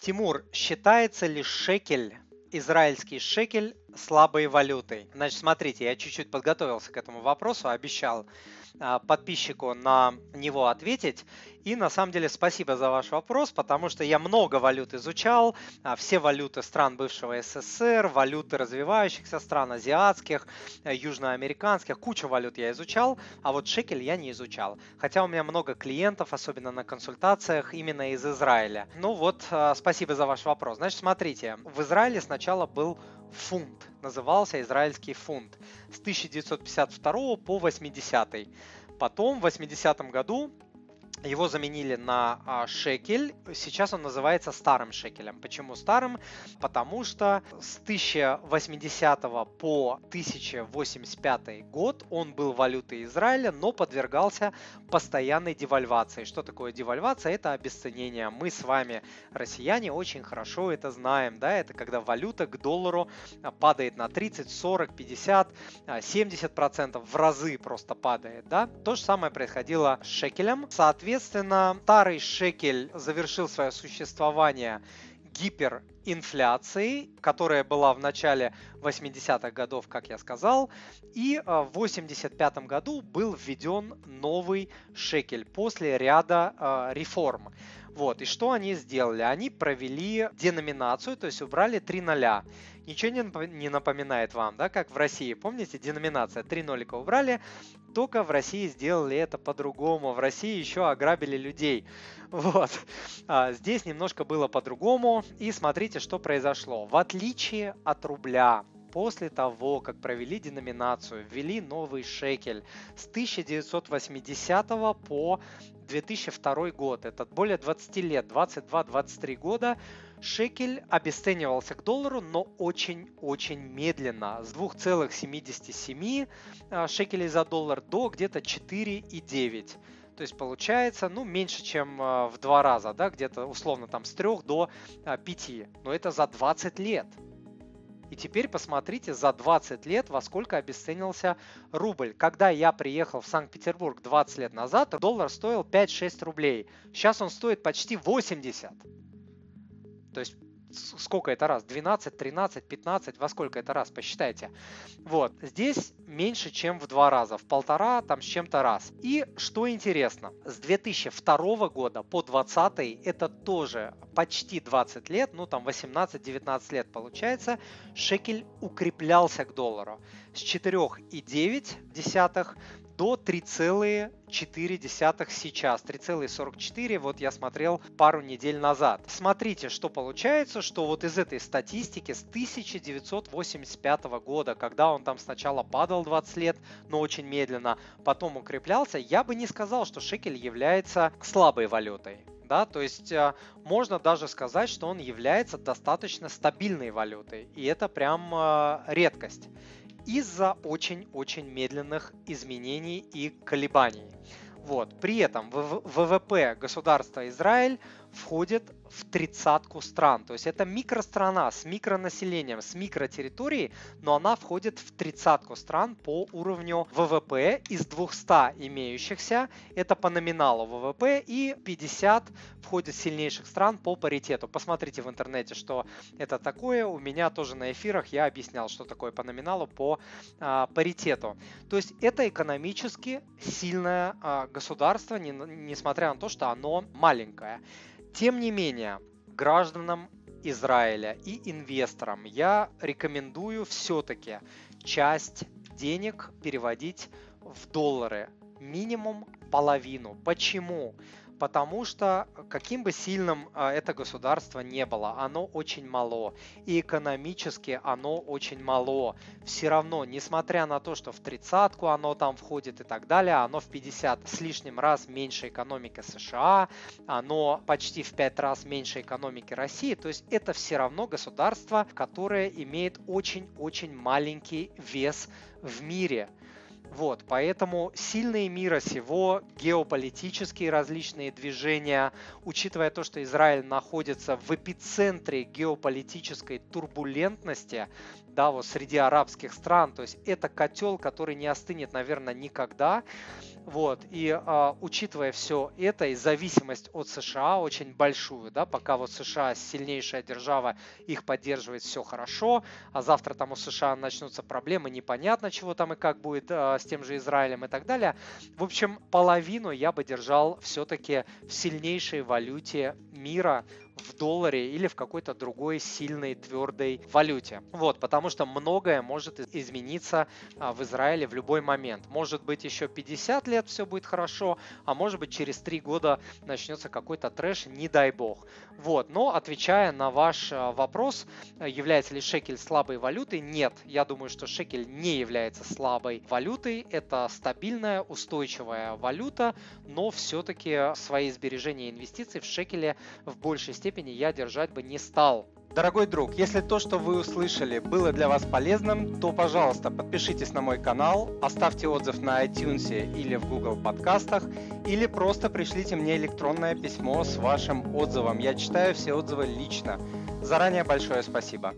Тимур, считается ли шекель, израильский шекель, слабой валютой? Значит, смотрите, я чуть-чуть подготовился к этому вопросу, обещал подписчику на него ответить. И на самом деле спасибо за ваш вопрос, потому что я много валют изучал, а, все валюты стран бывшего СССР, валюты развивающихся стран, азиатских, э, южноамериканских, кучу валют я изучал, а вот шекель я не изучал. Хотя у меня много клиентов, особенно на консультациях, именно из Израиля. Ну вот, а, спасибо за ваш вопрос. Значит, смотрите, в Израиле сначала был фунт, назывался израильский фунт с 1952 по 80. Потом в 80 году его заменили на а, шекель. Сейчас он называется старым шекелем. Почему старым? Потому что с 1080 по 1085 год он был валютой Израиля, но подвергался постоянной девальвации. Что такое девальвация? Это обесценение. Мы с вами, россияне, очень хорошо это знаем. Да? Это когда валюта к доллару падает на 30, 40, 50, 70 процентов. В разы просто падает. Да? То же самое происходило с шекелем. Соответственно, Соответственно, старый шекель завершил свое существование гиперинфляцией, которая была в начале 80-х годов, как я сказал, и а, в 85 году был введен новый шекель после ряда э, реформ. Вот, и что они сделали? Они провели деноминацию, то есть убрали три ноля. Ничего не напоминает вам, да, как в России. Помните, деноминация, три нолика убрали, только в России сделали это по-другому. В России еще ограбили людей. Вот. А здесь немножко было по-другому. И смотрите, что произошло. В отличие от рубля, после того, как провели деноминацию, ввели новый шекель с 1980 по 2002 год, это более 20 лет, 22-23 года, шекель обесценивался к доллару, но очень-очень медленно, с 2,77 а, шекелей за доллар до где-то 4,9. То есть получается, ну, меньше, чем а, в два раза, да, где-то условно там с 3 до 5. А, но это за 20 лет. И теперь посмотрите за 20 лет, во сколько обесценился рубль. Когда я приехал в Санкт-Петербург 20 лет назад, доллар стоил 5-6 рублей. Сейчас он стоит почти 80. То есть сколько это раз? 12, 13, 15, во сколько это раз? Посчитайте. Вот, здесь меньше, чем в два раза, в полтора, там с чем-то раз. И что интересно, с 2002 года по 2020 это тоже почти 20 лет, ну там 18-19 лет получается, шекель укреплялся к доллару с 4,9 до 3,4 сейчас. 3,44 вот я смотрел пару недель назад. Смотрите, что получается, что вот из этой статистики с 1985 года, когда он там сначала падал 20 лет, но очень медленно, потом укреплялся, я бы не сказал, что шекель является слабой валютой да, то есть э, можно даже сказать, что он является достаточно стабильной валютой, и это прям э, редкость из-за очень-очень медленных изменений и колебаний. Вот. При этом ВВП государства Израиль входит в тридцатку стран. То есть это микространа с микронаселением, с микротерриторией, но она входит в тридцатку стран по уровню ВВП из 200 имеющихся. Это по номиналу ВВП и 50 входит сильнейших стран по паритету. Посмотрите в интернете, что это такое. У меня тоже на эфирах я объяснял, что такое по номиналу, по а, паритету. То есть это экономически сильное а, государство, не, несмотря на то, что оно маленькое. Тем не менее, гражданам Израиля и инвесторам я рекомендую все-таки часть денег переводить в доллары, минимум половину. Почему? Потому что каким бы сильным а, это государство не было, оно очень мало, и экономически оно очень мало. Все равно, несмотря на то, что в тридцатку оно там входит и так далее, оно в 50 с лишним раз меньше экономики США, оно почти в 5 раз меньше экономики России, то есть это все равно государство, которое имеет очень-очень маленький вес в мире. Вот, поэтому сильные мира сего, геополитические различные движения, учитывая то, что Израиль находится в эпицентре геополитической турбулентности, да, вот среди арабских стран, то есть это котел, который не остынет, наверное, никогда. Вот, и а, учитывая все это и зависимость от США очень большую, да, пока вот США сильнейшая держава, их поддерживает все хорошо, а завтра там у США начнутся проблемы, непонятно, чего там и как будет а, с тем же Израилем и так далее. В общем, половину я бы держал все-таки в сильнейшей валюте мира, в долларе или в какой-то другой сильной твердой валюте. Вот, потому что многое может измениться а, в Израиле в любой момент. Может быть еще 50 лет все будет хорошо, а может быть через 3 года начнется какой-то трэш, не дай бог. Вот, но отвечая на ваш а, вопрос, является ли шекель слабой валютой, нет, я думаю, что шекель не является слабой валютой, это стабильная, устойчивая валюта, но все-таки свои сбережения и инвестиции в шекеле в большей степени я держать бы не стал. Дорогой друг, если то, что вы услышали, было для вас полезным, то, пожалуйста, подпишитесь на мой канал, оставьте отзыв на iTunes или в Google подкастах, или просто пришлите мне электронное письмо с вашим отзывом. Я читаю все отзывы лично. Заранее большое спасибо.